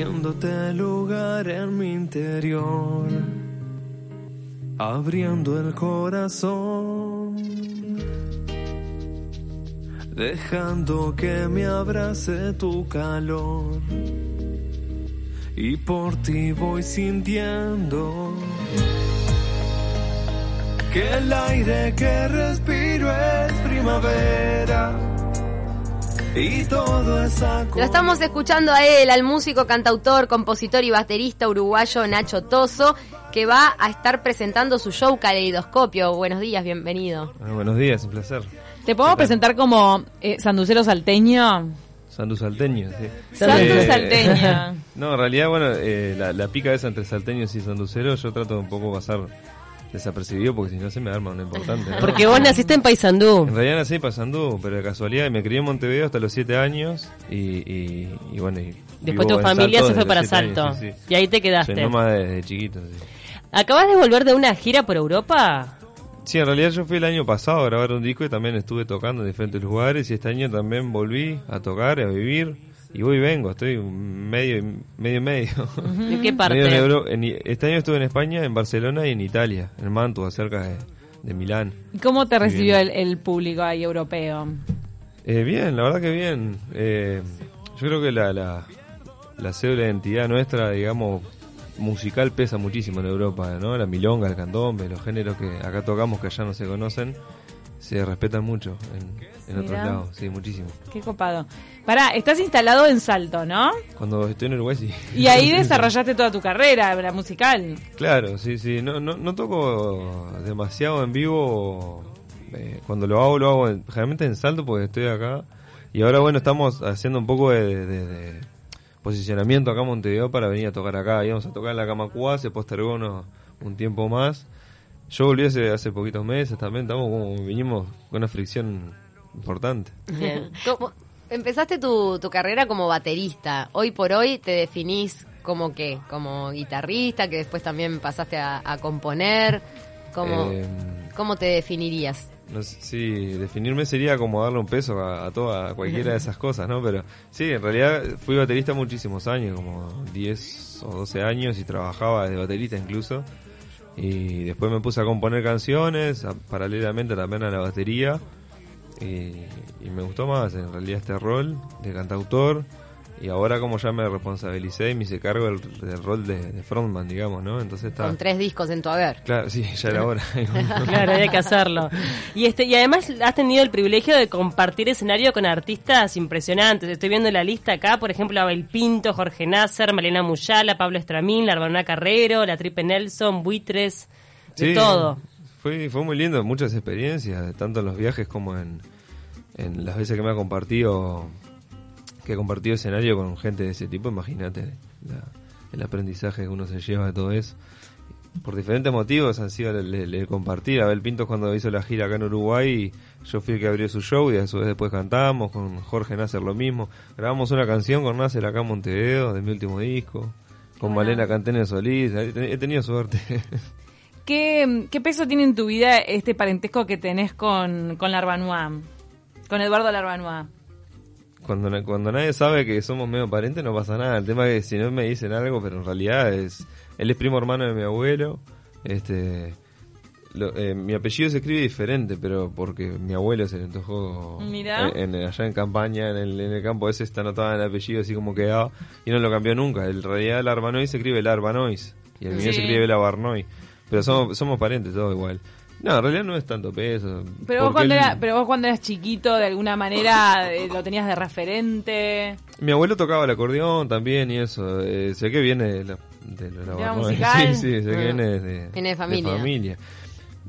haciéndote lugar en mi interior, abriendo el corazón, dejando que me abrace tu calor. Y por ti voy sintiendo que el aire que respiro es primavera. Y todo es Lo estamos escuchando a él, al músico, cantautor, compositor y baterista uruguayo Nacho Toso, que va a estar presentando su show Caleidoscopio. Buenos días, bienvenido. buenos días, un placer. ¿Te podemos presentar como eh, sanducero salteño? Sandu salteño, sí. Sandu eh, salteño. no, en realidad, bueno, eh, la, la, pica es entre salteños y sanduceros. Yo trato de un poco pasar desapercibido porque si no se me arma una importante. Porque vos naciste en Paysandú. En realidad nací en Paysandú, pero de casualidad me crié en Montevideo hasta los 7 años y, y, bueno. Y Después tu familia se fue para Salto y ahí te quedaste. Soy desde chiquito. ¿Acabas de volver de una gira por Europa? Sí, en realidad yo fui el año pasado a grabar un disco y también estuve tocando en diferentes lugares y este año también volví a tocar, a vivir y voy y vengo, estoy medio medio medio. ¿En qué parte? este año estuve en España, en Barcelona y en Italia, en Mantua, cerca de, Milán. ¿Y cómo te recibió el, público ahí europeo? Eh, bien, la verdad que bien. Eh, yo creo que la, la, la cédula de identidad nuestra, digamos, musical pesa muchísimo en Europa, ¿no? La milonga, el candombe, los géneros que acá tocamos que allá no se conocen se respetan mucho en, otros lados, sí, muchísimo. Qué copado. Pará, estás instalado en Salto, ¿no? Cuando estoy en Uruguay, sí. Y ahí desarrollaste toda tu carrera, la musical. Claro, sí, sí. No, no, no toco demasiado en vivo. Eh, cuando lo hago, lo hago generalmente en Salto porque estoy acá. Y ahora, bueno, estamos haciendo un poco de, posicionamiento acá en Montevideo para venir a tocar acá. Íbamos a tocar en la Camacua, se postergó un tiempo más. Yo volví hace, hace poquitos meses también, estamos como vinimos con una fricción importante. empezaste tu, tu carrera como baterista. Hoy por hoy te definís como qué, como guitarrista, que después también pasaste a, componer. ¿Cómo, em, ¿Cómo te definirías? No sí, definirme sería como darle un peso a, a toda, a cualquiera de esas cosas, ¿no? Pero sí, en realidad fui baterista muchísimos años, como 10 o 12 años y trabajaba de baterista incluso. Y después me puse a componer canciones, paralelamente también a la batería. Y, y, me gustó más en realidad este rol de cantautor y ahora como ya me responsabilicé y me hice cargo del, rol de, frontman, digamos, ¿no? Entonces está... Con tres discos en tu haber. Claro, sí, ya era hora. claro, hay que hacerlo. Y este y además has tenido el privilegio de compartir escenario con artistas impresionantes. Estoy viendo la lista acá, por ejemplo, Abel Pinto, Jorge Nasser, Malena Muyala, Pablo Estramín, la Arbana Carrero, la Tripe Nelson, Buitres, de todo. Fue, fue muy lindo, muchas experiencias, tanto en los viajes como en, en las veces que me ha compartido que he compartido escenario con gente de ese tipo, imagínate el aprendizaje que uno se lleva de todo eso. Por diferentes motivos han sido el, compartir. Abel Pinto cuando hizo la gira acá en Uruguay, yo fui el que abrió su show y a su vez después cantamos, con Jorge Nasser lo mismo. Grabamos una canción con Nasser acá en Montevideo, de mi último disco. Con Malena Cantene Solís, he tenido suerte. ¿Qué, ¿Qué, peso tiene en tu vida este parentesco que tenés con, con Larbanois? Con Eduardo Larbanois cuando, cuando nadie sabe que somos medio parientes no pasa nada. El tema es que si no me dicen algo, pero en realidad es él es primo hermano de mi abuelo. Este eh, mi apellido se escribe diferente, pero porque mi abuelo se le antojó en, allá en campaña, en el, en el campo ese está anotado el apellido así como quedaba y no lo cambió nunca. En realidad el Arbanois se escribe el Arbanois y el mío se escribe el Abarnoy. Pero somos, somos parientes todos igual. No, en realidad no es tanto peso. Pero vos, cuando pero vos cuando eras chiquito, de alguna manera, eh, lo tenías de referente. Mi abuelo tocaba el acordeón también y eso. Eh, sé que viene de la, de la, musical. Sí, sí, sé que viene de, viene de familia. familia.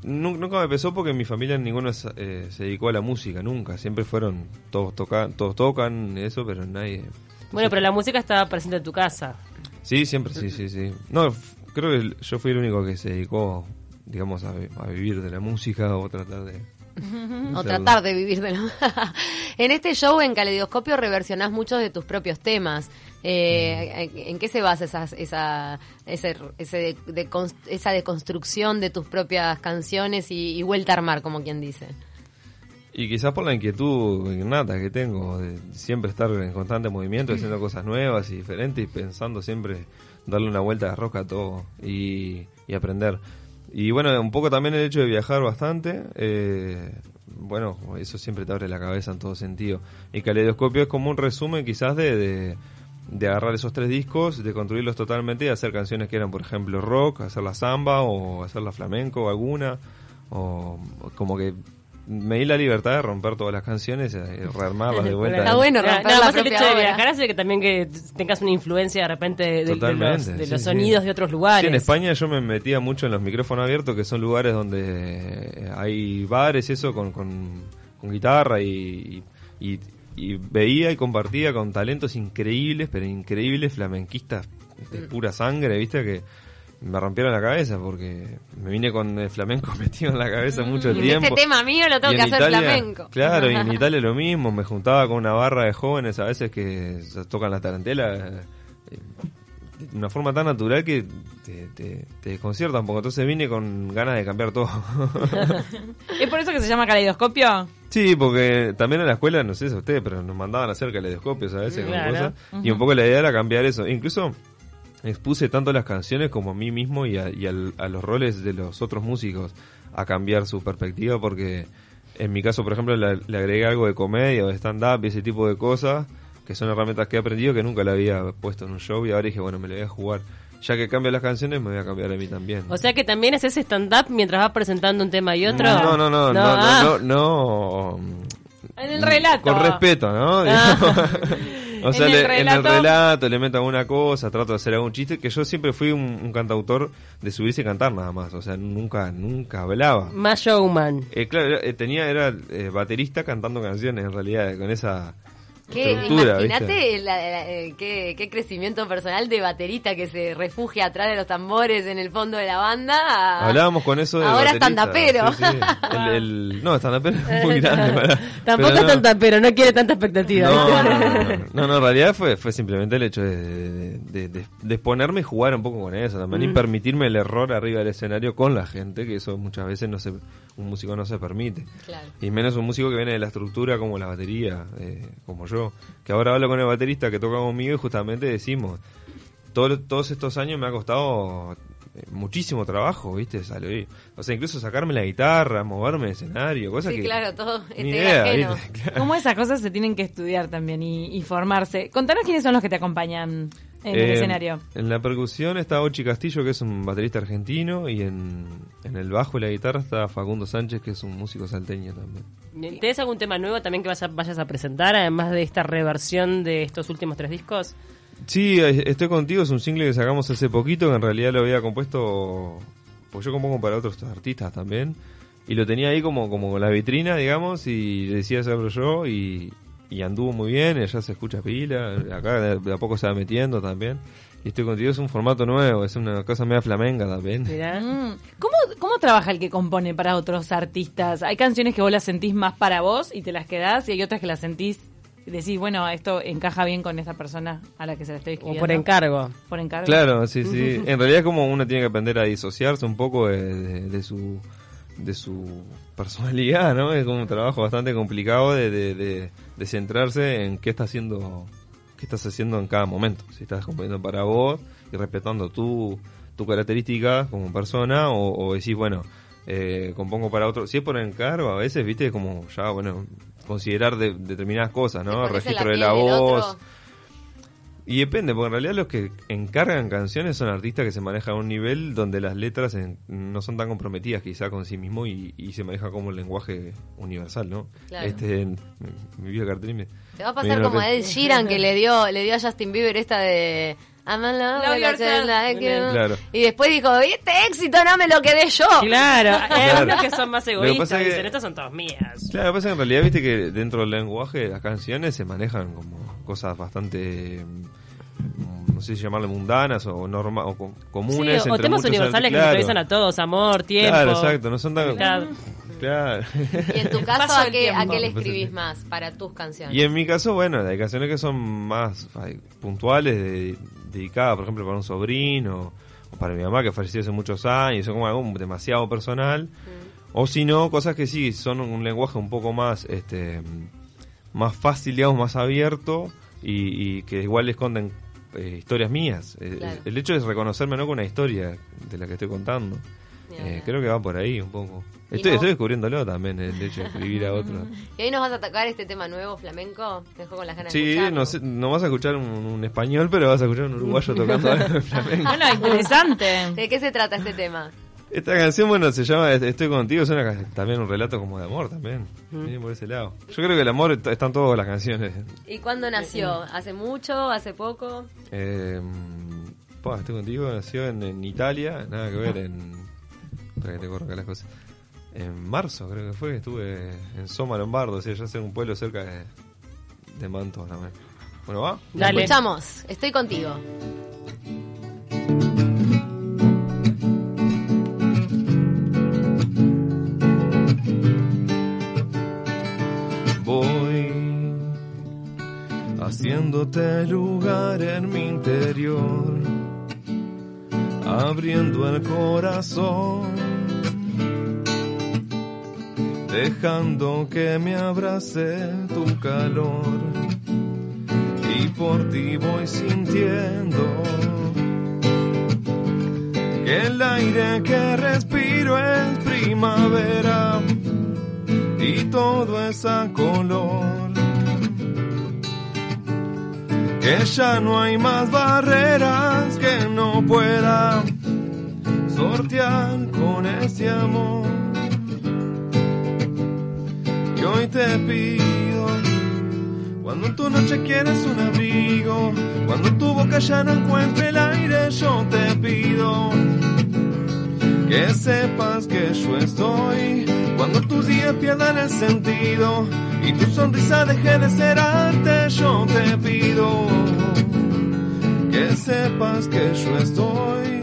Nunca me pesó porque mi familia ninguno eh, se dedicó a la música, nunca. Siempre fueron, todos tocan, todos tocan eso, pero nadie... Bueno, pero la música estaba presente en tu casa. Sí, siempre, sí, sí, sí. No, creo que yo fui el único que se dedicó digamos, a, vivir de la música o tratar de... o tratar de vivir de la En este show en Caleidoscopio reversionás muchos de tus propios temas. Eh, ¿En qué se basa esa, esa, ese, ese de, esa deconstrucción de tus propias canciones y, vuelta a armar, como quien dice? Y quizás por la inquietud innata que tengo de siempre estar en constante movimiento, haciendo cosas nuevas y diferentes y pensando siempre darle una vuelta de rosca a todo y, aprender. Y bueno, un poco también el hecho de viajar bastante, eh, bueno, eso siempre te abre la cabeza en todo sentido. Y Caleidoscopio es como un resumen quizás de, de, agarrar esos tres discos, de construirlos totalmente y hacer canciones que eran, por ejemplo, rock, hacer la samba o hacer la flamenco alguna, o como que me di la libertad de romper todas las canciones y rearmarlas de vuelta. Está bueno romper la el hecho de viajar hace que también que tengas una influencia de repente de, los, sonidos de otros lugares. en España yo me metía mucho en los micrófonos abiertos, que son lugares donde hay bares y eso con, con, guitarra y, y, y, veía y compartía con talentos increíbles, pero increíbles flamenquistas de mm. pura sangre, ¿viste? Que me rompieron la cabeza porque me vine con el flamenco metido en la cabeza mucho este tiempo. Este tema mío lo tengo que hacer flamenco. Claro, y en Italia lo mismo, me juntaba con una barra de jóvenes a veces que tocan la tarantela eh, de una forma tan natural que te, te, te desconcierta un poco. Entonces vine con ganas de cambiar todo. ¿Es por eso que se llama caleidoscopio? Sí, porque también en la escuela, no sé si a ustedes, pero nos mandaban a hacer caleidoscopios a veces, cosas, y un poco la idea era cambiar eso. Incluso expuse tanto las canciones como a mí mismo y, a, los roles de los otros músicos a cambiar su perspectiva porque en mi caso por ejemplo le, agregué algo de comedia o de stand-up y ese tipo de cosas que son herramientas que he aprendido que nunca le había puesto en un show y ahora dije bueno me lo voy a jugar. Ya que cambio las canciones me voy a cambiar a mí también. O sea que también haces stand-up mientras vas presentando un tema y otro. No no no no no, no, no, ah. en el relato. con respeto no ah. O sea, en, el relato le meto alguna cosa, trato de hacer algún chiste, que yo siempre fui un, cantautor de subirse y cantar nada más, o sea, nunca nunca hablaba. Más showman. Eh, claro, eh, tenía, era eh, baterista cantando canciones en realidad, con esa Imagínate eh, qué, crecimiento personal de baterista que se refugia atrás de los tambores en el fondo de la banda. Hablábamos con eso de Ahora estandapero. no, estandapero es muy grande. Tampoco es estandapero, no quiere tanta expectativa. No, no, en realidad fue, fue simplemente el hecho de, de, exponerme y jugar un poco con eso también y mm. permitirme el error arriba del escenario con la gente, que eso muchas veces no se, un músico no se permite. Y menos un músico que viene de la estructura como la batería, eh, como yo que ahora hablo con el baterista que toca conmigo y justamente decimos, todos estos años me ha costado eh, muchísimo trabajo, ¿viste? Sale, o sea, incluso sacarme la guitarra, moverme de escenario, cosas sí, claro, todo. Ni este idea, ¿Cómo esas cosas se tienen que estudiar también y, y formarse? Contanos quiénes son los que te acompañan en el eh, escenario. En la percusión está Ochi Castillo, que es un baterista argentino, y en, el bajo y la guitarra está Facundo Sánchez, que es un músico salteño también. ¿Tienes algún tema nuevo también que vayas a presentar, además de esta reversión de estos últimos tres discos? Sí, Estoy Contigo es un single que sacamos hace poquito, que en realidad lo había compuesto, pues yo compongo para otros artistas también, y lo tenía ahí como, como la vitrina, digamos, y decía hacerlo yo, y, y anduvo muy bien, ya se escucha pila, acá de, a poco se va metiendo también. Y estoy contigo, es un formato nuevo, es una cosa media flamenca también. ¿Cómo, ¿Cómo trabaja el que compone para otros artistas? Hay canciones que vos las sentís más para vos y te las quedás, y hay otras que las sentís y decís, bueno, esto encaja bien con esa persona a la que se la estoy escribiendo. O por encargo. Por encargo. Claro, sí, sí. en realidad es como uno tiene que aprender a disociarse un poco de su de su personalidad, ¿no? Es como un trabajo bastante complicado de, de, de, centrarse en qué está haciendo, qué estás haciendo en cada momento. Si estás componiendo para vos y respetando tu, tu característica como persona o, o decís, bueno, eh, compongo para otro. Si es por encargo, a veces, viste, como ya, bueno, considerar de, determinadas cosas, ¿no? Registro de la voz. Y depende, porque en realidad los que encargan canciones son artistas que se manejan a un nivel donde las letras no son tan comprometidas quizá con sí mismo y, se maneja como un lenguaje universal, ¿no? Este, mi vida Te va a pasar como a Ed Sheeran que le dio, le dio a Justin Bieber esta de... Claro. Y después dijo, este éxito no me lo quedé yo. Claro, hay unos que son más egoístas, dicen, estas son todas mías. Claro, lo que pasa es que en realidad viste que dentro del lenguaje de las canciones se manejan como cosas bastante no sé si llamarle mundanas o, norma, o comunes. o temas universales que atraviesan a todos, amor, tiempo. Claro, exacto, no son tan... Claro. Y en tu caso, ¿a qué, ¿a qué le escribís más para tus canciones? Y en mi caso, bueno, hay canciones que son más puntuales, dedicadas, por ejemplo, para un sobrino o para mi mamá que falleció hace muchos años, son como algo demasiado personal. Mm O si no, cosas que sí, son un lenguaje un poco más, este, más fácil, digamos, más abierto y, y que igual esconden eh, historias mías. Eh, Claro. El hecho es reconocerme no con una historia de la que estoy contando. Eh, creo que va por ahí un poco. Estoy, no- estoy descubriéndolo también, el hecho de escribir a otro. ¿Y hoy nos vas a tocar este tema nuevo, flamenco? Te dejo con las ganas de Sí, escucharlo. no, sé, no vas a escuchar un, un español, pero vas a escuchar un uruguayo tocando algo de flamenco. Bueno, interesante. ¿De qué se trata este tema? Esta canción, bueno, se llama Estoy contigo, es una, también un relato como de amor también. Viene por ese lado. Yo creo que el amor está, en todas las canciones. ¿Y cuándo nació? ¿Hace mucho? ¿Hace poco? Eh, pa, Estoy contigo, nació en, en Italia, nada que ver en... Para que te corro acá las cosas. En marzo creo que fue, que estuve en Soma Lombardo, o sea, ya sé un pueblo cerca de, de también. Bueno, va. La Dale. escuchamos. Estoy contigo. Voy haciéndote lugar en mi interior, abriendo el corazón, que me abrace tu calor y por ti voy sintiendo que el aire que respiro es primavera y todo es a color. Que ya no hay más barreras que no pueda sortear con ese amor. Y hoy te pido, cuando en tu noche quieres un abrigo, cuando en tu boca ya no encuentre el aire, yo te pido que sepas que yo estoy. Cuando tus días pierdan el sentido y tu sonrisa deje de ser arte, yo te pido que sepas que yo estoy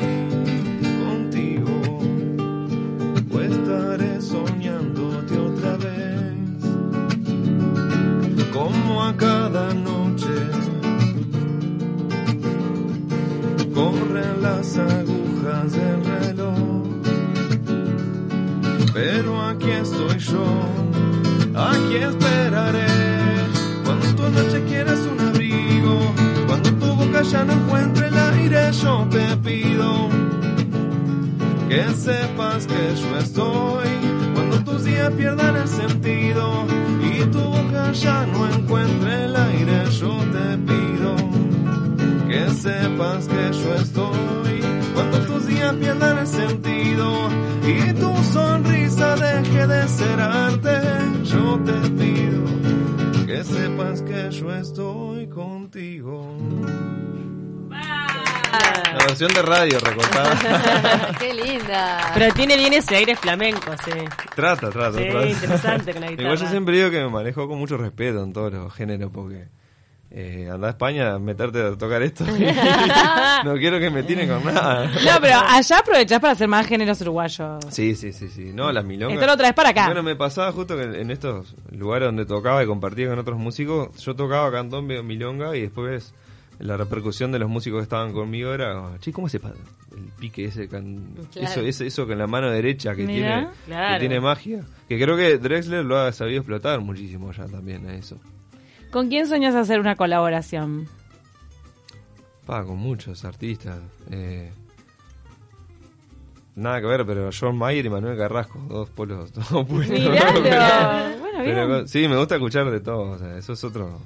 yo estoy. Cuando tus días pierdan el sentido y tu boca ya no encuentre el aire, yo te pido que sepas que yo estoy cuando tus días pierdan el sentido y tu sonrisa deje de ser arte. Yo te pido que sepas que yo estoy contigo. La versión de radio recortada. ¡Qué linda! Pero tiene bien ese aire flamenco, sí. trata, trata, Sí, trata. interesante con la guitarra. Igual yo siempre digo que me manejo con mucho respeto en todos los géneros porque eh, andar a España a meterte a tocar esto. no quiero que me tiren con nada. No, pero allá aprovechás para hacer más géneros uruguayos. Sí, sí, sí, sí. No, las milongas. Esto lo traes para acá. Bueno, me pasaba justo que en estos lugares donde tocaba y compartía con otros músicos, yo tocaba cantón milonga y después la repercusión de los músicos que estaban conmigo era, che, ¿cómo se pasa? El pique ese, can- Claro. eso, eso, eso con la mano derecha que Mirá. tiene, Claro. que tiene magia. Que creo que Drexler lo ha sabido explotar muchísimo ya también a eso. ¿Con quién sueñas hacer una colaboración? Pa, con muchos artistas. eh, nada que ver, pero John Mayer y Manuel Carrasco, dos polos, dos bueno, Pero, bien. sí, me gusta escuchar de todo, o sea, eso es otro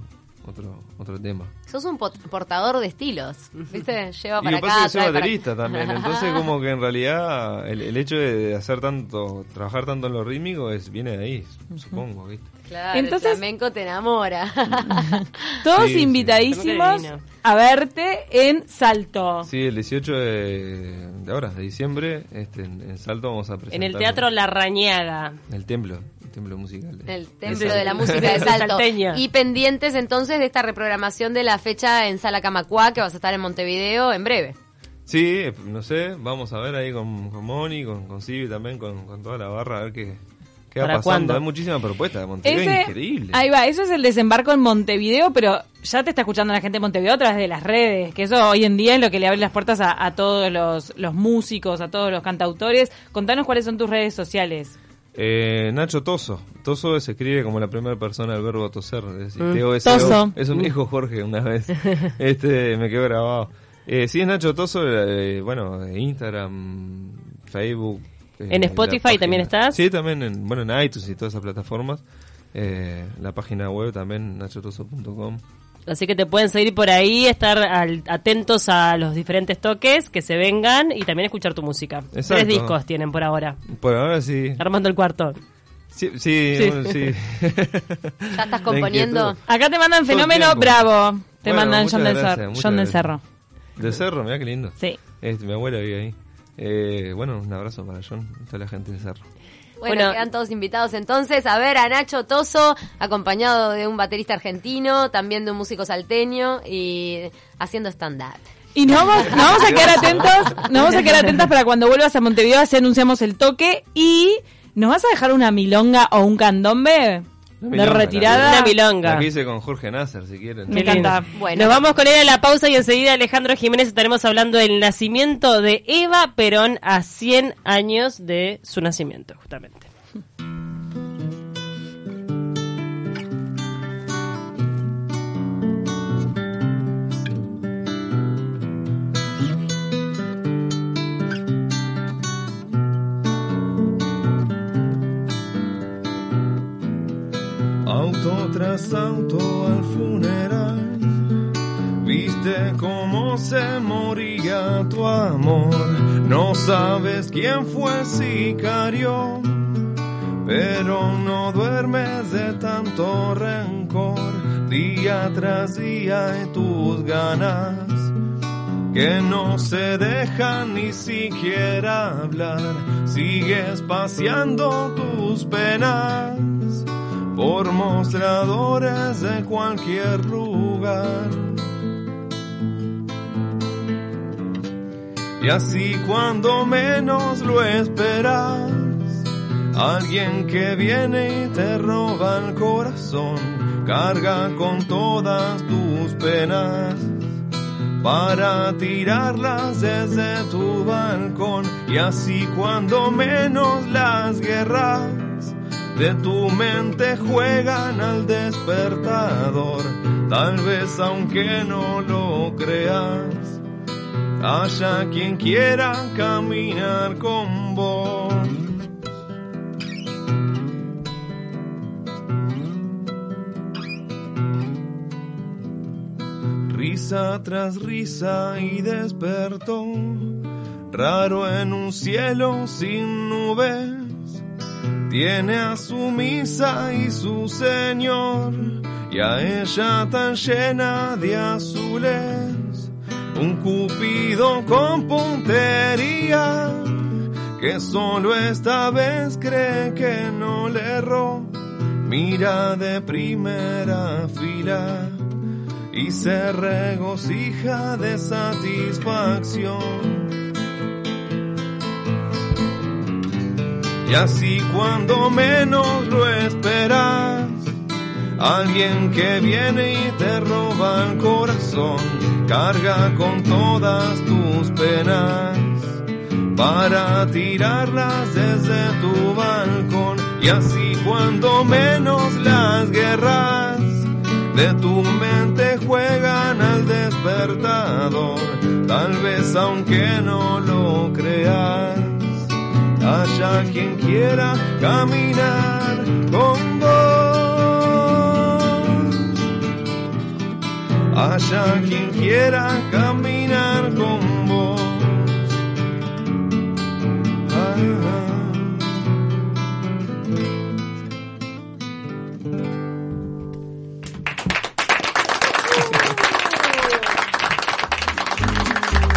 otro otro tema. Sos un pot- portador de estilos, ¿viste? Lleva Y para lo que pasa acá. es que soy trae para- baterista también, entonces como que en realidad el, el hecho de hacer tanto, trabajar tanto en lo rítmico es viene de ahí, supongo, ¿viste? Claro, Entonces- el flamenco te enamora. Todos Sí, invitadísimos a verte en Salto. Sí, el 18 de, de ahora, de diciembre, este, en, en Salto vamos a presentar En el Teatro La Rañaga. el templo, templo musical. de- El templo de la música de Salto. Salteña. Y pendientes entonces de esta reprogramación de la fecha en Sala Camacuá, que vas a estar en Montevideo en breve. Sí, no sé, vamos a ver ahí con, con Moni, con, con Sibi también, con, con toda la barra, a ver qué, qué va ¿Para pasando. cuándo? Hay muchísimas propuestas de Montevideo, Ese- increíble. Ahí va, eso es el desembarco en Montevideo, pero ya te está escuchando la gente de Montevideo a través de las redes, que eso hoy en día es lo que le abre las puertas a, a todos los, los músicos, a todos los cantautores. Contanos cuáles son tus redes sociales. Eh, Nacho Toso. Toso se escribe como la primera persona del verbo toser. Es decir, Mm. T-O-S-O. Toso. Eso me dijo Jorge una vez. este Me quedó grabado. Eh, sí, es Nacho Toso. eh, bueno, Instagram, Facebook. eh, ¿En Spotify también estás? Sí, también en, bueno, en iTunes y todas esas plataformas. Eh, la página web también, nachotoso.com. Así que te pueden seguir por ahí, estar al- atentos a los diferentes toques que se vengan y también escuchar tu música. Exacto. Tres discos tienen por ahora. Por ahora sí. Armando el cuarto. Sí, sí, Sí. bueno, sí. ¿Ya estás componiendo? Acá te mandan fenómeno bravo. Te Bueno, mandan John del, gracias, Cer- muchas John del. Cerro. De Cerro, mira qué lindo. Sí. Este, mi abuela vive ahí. Eh, bueno, un abrazo para John y toda la gente de Cerro. Bueno, Bueno. quedan todos invitados entonces a ver a Nacho Toso, acompañado de un baterista argentino, también de un músico salteño y haciendo stand-up. Y nos vamos, nos vamos a quedar atentos, nos vamos a quedar atentas para cuando vuelvas a Montevideo, así anunciamos el toque y ¿nos vas a dejar una milonga o un candombe Una retirada? Una milonga. La que hice con Jorge Nasser, si quieren. Me encanta. Bueno. Nos vamos con él a la pausa y enseguida Alejandro Jiménez estaremos hablando del nacimiento de Eva Perón a 100 años de su nacimiento, justamente. Auto al funeral. Viste cómo se moría tu amor. No sabes quién fue sicario. Pero no duermes de tanto rencor. Día tras día y tus ganas. Que no se dejan ni siquiera hablar. Sigues paseando tus penas por mostradores de cualquier lugar. Y así cuando menos lo esperas, alguien que viene y te roba el corazón, carga con todas tus penas para tirarlas desde tu balcón. Y así cuando menos las guerras de tu mente juegan al despertador. Tal vez aunque no lo creas, haya quien quiera caminar con vos. Risa tras risa y despertó, raro en un cielo sin nubes tiene a su misa y su señor, y a ella tan llena de azules, un cupido con puntería, que solo esta vez cree que no le erró, mira de primera fila y se regocija de satisfacción. Y así cuando menos lo esperas, alguien que viene y te roba el corazón, carga con todas tus penas para tirarlas desde tu balcón. Y así cuando menos las guerras de tu mente juegan al despertador, tal vez aunque no lo creas haya quien quiera caminar con vos. Haya quien quiera caminar con